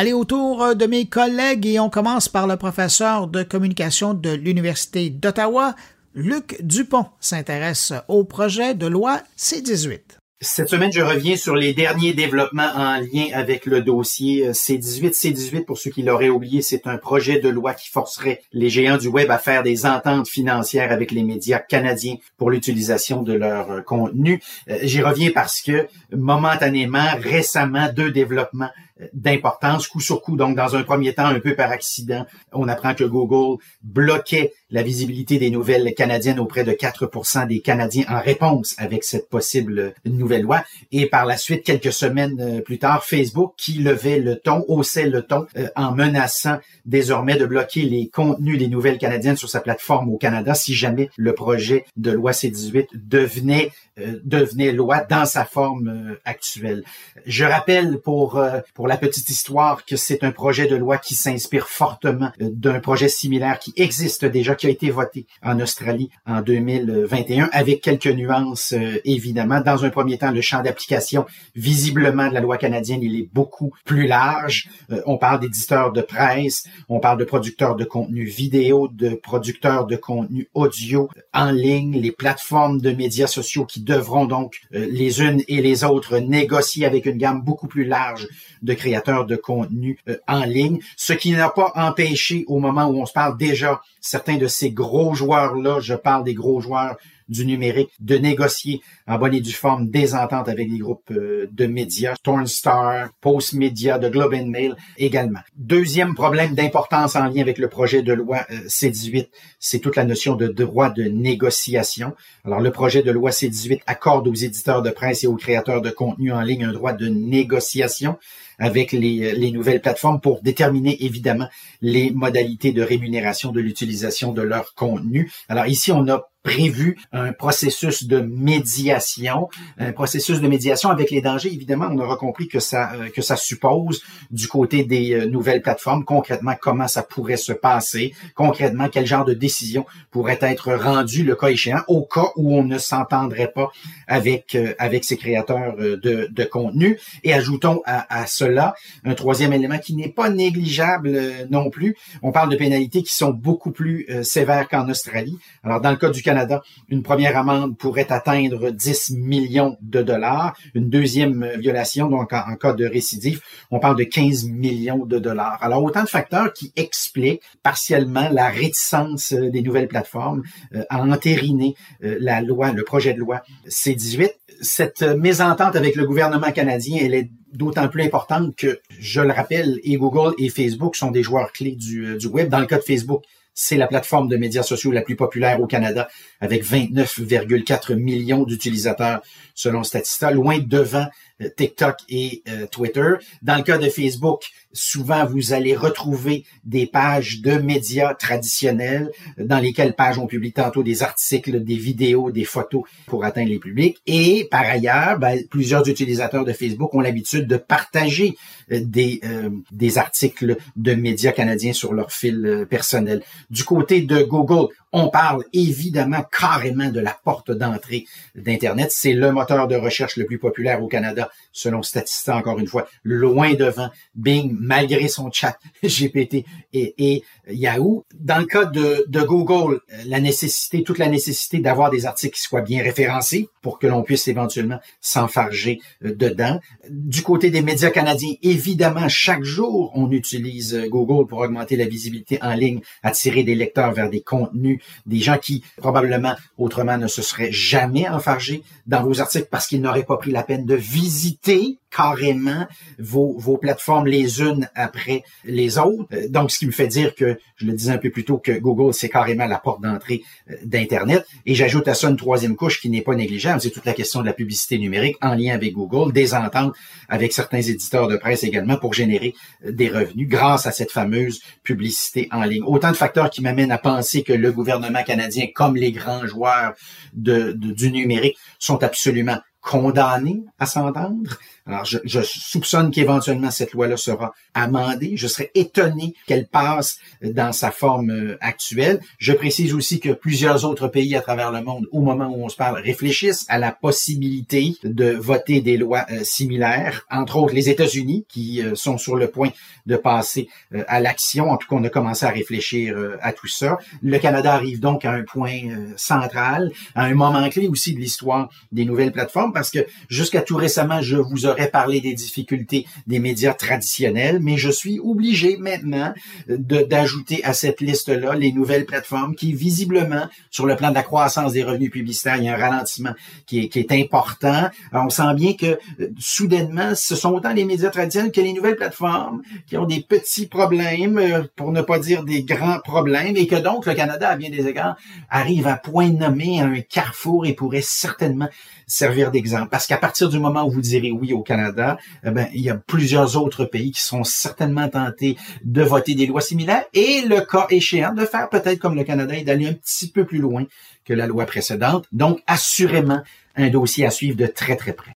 Allez autour de mes collègues et on commence par le professeur de communication de l'Université d'Ottawa, Luc Dupont s'intéresse au projet de loi C-18. Cette semaine, je reviens sur les derniers développements en lien avec le dossier C18. C18, pour ceux qui l'auraient oublié, c'est un projet de loi qui forcerait les géants du web à faire des ententes financières avec les médias canadiens pour l'utilisation de leur contenu. Euh, j'y reviens parce que momentanément, récemment, deux développements d'importance, coup sur coup. Donc, dans un premier temps, un peu par accident, on apprend que Google bloquait la visibilité des nouvelles canadiennes auprès de 4% des Canadiens en réponse avec cette possible nouvelle loi. Et par la suite, quelques semaines euh, plus tard, Facebook qui levait le ton, haussait le ton euh, en menaçant désormais de bloquer les contenus des nouvelles canadiennes sur sa plateforme au Canada si jamais le projet de loi C-18 devenait euh, devenait loi dans sa forme actuelle. Je rappelle pour pour la petite histoire que c'est un projet de loi qui s'inspire fortement euh, d'un projet similaire qui existe déjà, qui a été voté en Australie en 2021, avec quelques nuances euh, évidemment. Dans un premier temps, le champ d'application visiblement de la loi canadienne, il est beaucoup plus large. Euh, on parle d'éditeurs de presse, on parle de producteurs de contenu vidéo, de producteurs de contenu audio en ligne, les plateformes de médias sociaux qui devront donc les unes et les autres négocier avec une gamme beaucoup plus large de créateurs de contenu euh, en ligne, ce qui n'a pas empêché au moment où on se parle déjà certains de ces gros joueurs-là, je parle des gros joueurs du numérique, de négocier en bonne et due forme des ententes avec les groupes euh, de médias, Tornstar, Post Media, de Globe and Mail également. Deuxième problème d'importance en lien avec le projet de loi euh, C-18, c'est toute la notion de droit de négociation. Alors le projet de loi C-18 accorde aux éditeurs de presse et aux créateurs de contenu en ligne un droit de négociation avec les, les nouvelles plateformes pour déterminer évidemment les modalités de rémunération de l'utilisation de leur contenu. Alors ici, on a prévu un processus de médiation, un processus de médiation avec les dangers. Évidemment, on aura compris que ça euh, que ça suppose du côté des euh, nouvelles plateformes concrètement comment ça pourrait se passer, concrètement quel genre de décision pourrait être rendue le cas échéant au cas où on ne s'entendrait pas avec euh, avec ces créateurs de, de contenu. Et ajoutons à, à cela un troisième élément qui n'est pas négligeable non plus. On parle de pénalités qui sont beaucoup plus sévères qu'en Australie. Alors dans le cas du Canada une première amende pourrait atteindre 10 millions de dollars. Une deuxième violation, donc en, cas de récidive, on parle de 15 millions de dollars. Alors, autant de facteurs qui expliquent partiellement la réticence euh, des nouvelles plateformes euh, à entériner euh, la loi, le projet de loi C-18. Cette mésentente avec le gouvernement canadien, elle est d'autant plus importante que, je le rappelle, et Google et Facebook sont des joueurs clés du, du web. Dans le cas de Facebook, c'est la plateforme de médias sociaux la plus populaire au Canada, avec 29,4 millions d'utilisateurs selon Statista, loin devant euh, TikTok et euh, Twitter. Dans le cas de Facebook, souvent vous allez retrouver des pages de médias traditionnels dans lesquelles pages on publie tantôt des articles, des vidéos, des photos pour atteindre les publics. Et par ailleurs, ben, plusieurs utilisateurs de Facebook ont l'habitude de partager euh, des, des articles de médias canadiens sur leur fil personnel. Du côté de Google, on parle évidemment carrément de la porte d'entrée d'Internet. C'est le moteur de recherche le plus populaire au Canada, selon Statista, encore une fois, loin devant Bing, malgré son chat GPT et, Yahoo. Dans le cas de, Google, la nécessité, toute la nécessité d'avoir des articles qui soient bien référencés pour que l'on puisse éventuellement s'enfarger euh, dedans. Du côté des médias canadiens, évidemment, chaque jour, on utilise euh, Google pour augmenter la visibilité en ligne, attirer des lecteurs vers des contenus des gens qui probablement autrement ne se seraient jamais enfargés dans vos articles parce qu'ils n'auraient pas pris la peine de visiter carrément vos, vos plateformes les unes après les autres. Euh, donc, ce qui me fait dire que, je le disais un peu plus tôt, que Google, c'est carrément la porte d'entrée euh, d'Internet. Et j'ajoute à ça une troisième couche qui n'est pas négligeable, c'est toute la question de la publicité numérique en lien avec Google, des ententes avec certains éditeurs de presse également pour générer euh, des revenus grâce à cette fameuse publicité en ligne. Autant de facteurs qui m'amènent à penser que le gouvernement canadien, comme les grands joueurs de, du numérique, sont absolument condamnés à s'entendre. Alors, je, je soupçonne qu'éventuellement cette loi-là sera amendée. Je serais étonné qu'elle passe dans sa forme euh, actuelle. Je précise aussi que plusieurs autres pays à travers le monde, au moment où on se parle, réfléchissent à la possibilité de voter des lois euh, similaires, entre autres les États-Unis, qui euh, sont sur le point de passer à l'action. En tout cas, on a commencé à réfléchir à tout ça. Le Canada arrive donc à un point central, à un moment clé aussi de l'histoire des nouvelles plateformes, parce que jusqu'à tout récemment, je vous aurais parler des difficultés des médias traditionnels, mais je suis obligé maintenant d'ajouter à cette liste-là les nouvelles plateformes qui, visiblement, sur le plan de la croissance des revenus publicitaires, il y a un ralentissement qui est, important. on sent bien que, soudainement, ce sont autant les médias traditionnels que les nouvelles plateformes qui ont des petits problèmes, euh, pour ne pas dire des grands problèmes, et que donc le Canada, à bien des égards, arrive à point nommé à un carrefour et pourrait certainement servir Parce qu'à partir du moment où vous direz oui au Canada, eh ben, il y a plusieurs autres pays qui seront certainement tentés de voter des lois similaires et le cas échéant de faire peut-être comme le Canada et d'aller un petit peu plus loin que la loi précédente. Donc, assurément, un dossier à suivre de très, très près.